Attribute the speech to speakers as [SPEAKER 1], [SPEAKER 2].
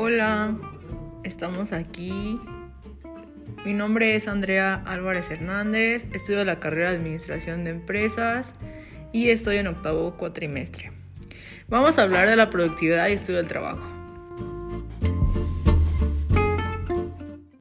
[SPEAKER 1] Hola, estamos aquí. Mi nombre es Andrea Álvarez Hernández, estudio la carrera de Administración de Empresas y estoy en octavo cuatrimestre. Vamos a hablar de la productividad y estudio del trabajo.